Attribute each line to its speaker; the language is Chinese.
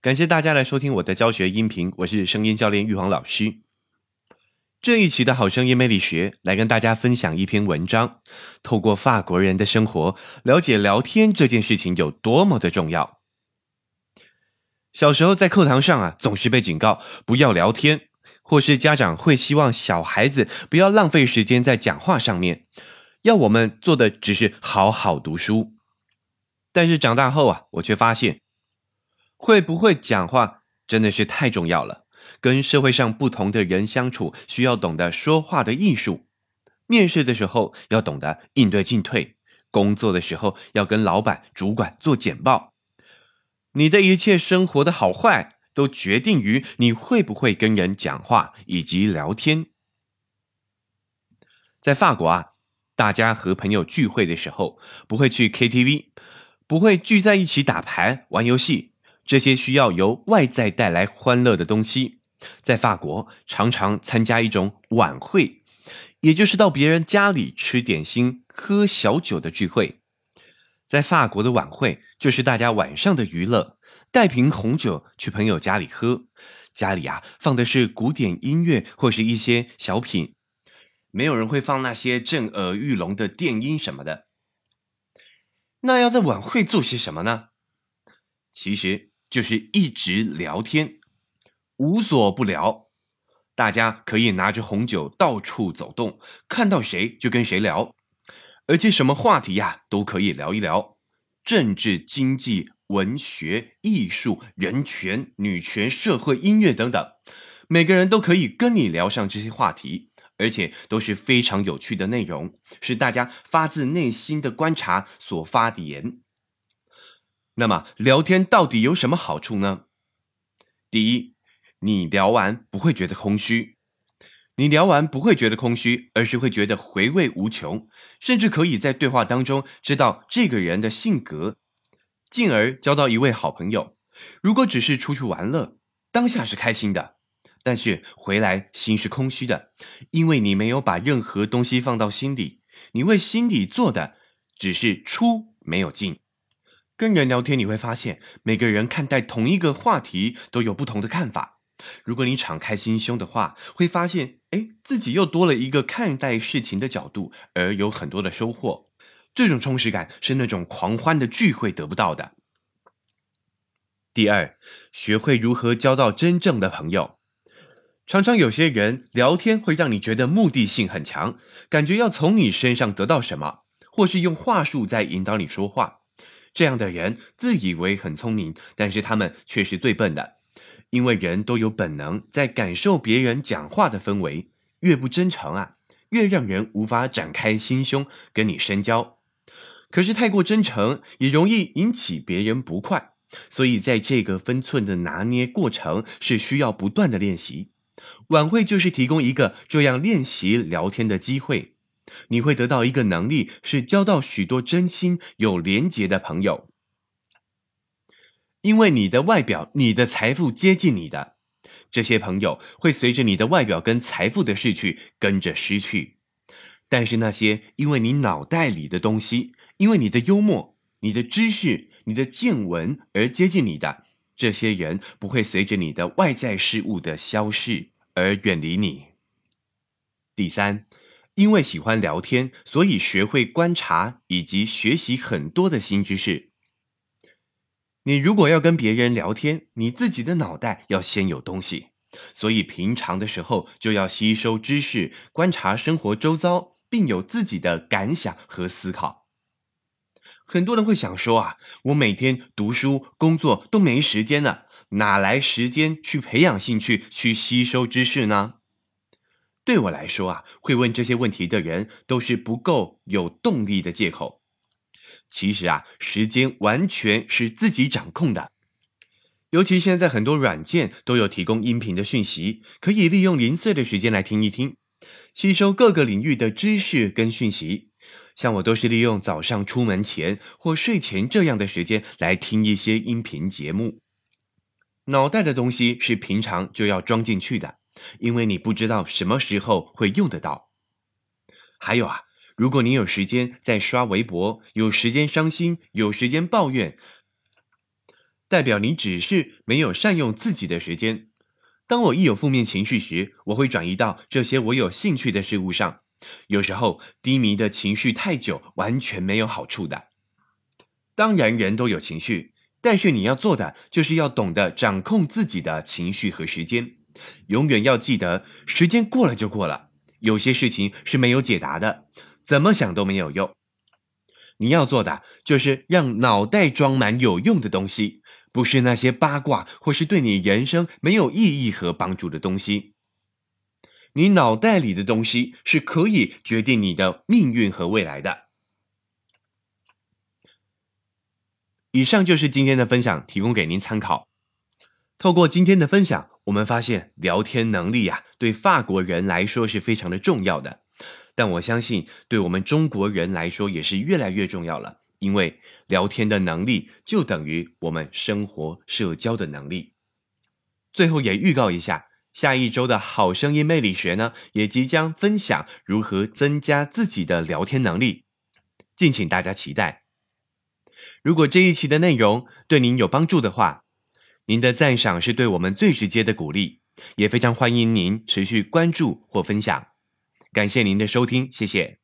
Speaker 1: 感谢大家来收听我的教学音频，我是声音教练玉皇老师。这一期的好声音魅力学来跟大家分享一篇文章，透过法国人的生活，了解聊天这件事情有多么的重要。小时候在课堂上啊，总是被警告不要聊天，或是家长会希望小孩子不要浪费时间在讲话上面，要我们做的只是好好读书。但是长大后啊，我却发现。会不会讲话真的是太重要了。跟社会上不同的人相处，需要懂得说话的艺术。面试的时候要懂得应对进退，工作的时候要跟老板、主管做简报。你的一切生活的好坏，都决定于你会不会跟人讲话以及聊天。在法国啊，大家和朋友聚会的时候，不会去 KTV，不会聚在一起打牌、玩游戏。这些需要由外在带来欢乐的东西，在法国常常参加一种晚会，也就是到别人家里吃点心、喝小酒的聚会。在法国的晚会就是大家晚上的娱乐，带瓶红酒去朋友家里喝，家里啊放的是古典音乐或是一些小品，没有人会放那些震耳欲聋的电音什么的。那要在晚会做些什么呢？其实。就是一直聊天，无所不聊。大家可以拿着红酒到处走动，看到谁就跟谁聊，而且什么话题呀都可以聊一聊：政治、经济、文学、艺术、人权、女权、社会、音乐等等，每个人都可以跟你聊上这些话题，而且都是非常有趣的内容，是大家发自内心的观察所发的言。那么聊天到底有什么好处呢？第一，你聊完不会觉得空虚，你聊完不会觉得空虚，而是会觉得回味无穷，甚至可以在对话当中知道这个人的性格，进而交到一位好朋友。如果只是出去玩乐，当下是开心的，但是回来心是空虚的，因为你没有把任何东西放到心里，你为心里做的只是出，没有进。跟人聊天，你会发现每个人看待同一个话题都有不同的看法。如果你敞开心胸的话，会发现，哎，自己又多了一个看待事情的角度，而有很多的收获。这种充实感是那种狂欢的聚会得不到的。第二，学会如何交到真正的朋友。常常有些人聊天会让你觉得目的性很强，感觉要从你身上得到什么，或是用话术在引导你说话。这样的人自以为很聪明，但是他们却是最笨的，因为人都有本能在感受别人讲话的氛围，越不真诚啊，越让人无法展开心胸跟你深交。可是太过真诚也容易引起别人不快，所以在这个分寸的拿捏过程是需要不断的练习。晚会就是提供一个这样练习聊天的机会。你会得到一个能力，是交到许多真心有廉洁的朋友，因为你的外表、你的财富接近你的这些朋友，会随着你的外表跟财富的逝去跟着失去。但是那些因为你脑袋里的东西，因为你的幽默、你的知识、你的见闻而接近你的这些人，不会随着你的外在事物的消逝而远离你。第三。因为喜欢聊天，所以学会观察以及学习很多的新知识。你如果要跟别人聊天，你自己的脑袋要先有东西，所以平常的时候就要吸收知识，观察生活周遭，并有自己的感想和思考。很多人会想说啊，我每天读书工作都没时间了，哪来时间去培养兴趣，去吸收知识呢？对我来说啊，会问这些问题的人都是不够有动力的借口。其实啊，时间完全是自己掌控的。尤其现在很多软件都有提供音频的讯息，可以利用零碎的时间来听一听，吸收各个领域的知识跟讯息。像我都是利用早上出门前或睡前这样的时间来听一些音频节目。脑袋的东西是平常就要装进去的。因为你不知道什么时候会用得到。还有啊，如果你有时间在刷微博，有时间伤心，有时间抱怨，代表你只是没有善用自己的时间。当我一有负面情绪时，我会转移到这些我有兴趣的事物上。有时候低迷的情绪太久，完全没有好处的。当然，人都有情绪，但是你要做的就是要懂得掌控自己的情绪和时间。永远要记得，时间过了就过了。有些事情是没有解答的，怎么想都没有用。你要做的就是让脑袋装满有用的东西，不是那些八卦或是对你人生没有意义和帮助的东西。你脑袋里的东西是可以决定你的命运和未来的。以上就是今天的分享，提供给您参考。透过今天的分享，我们发现聊天能力呀，对法国人来说是非常的重要的。但我相信，对我们中国人来说也是越来越重要了。因为聊天的能力就等于我们生活社交的能力。最后也预告一下，下一周的好声音魅力学呢，也即将分享如何增加自己的聊天能力，敬请大家期待。如果这一期的内容对您有帮助的话，您的赞赏是对我们最直接的鼓励，也非常欢迎您持续关注或分享。感谢您的收听，谢谢。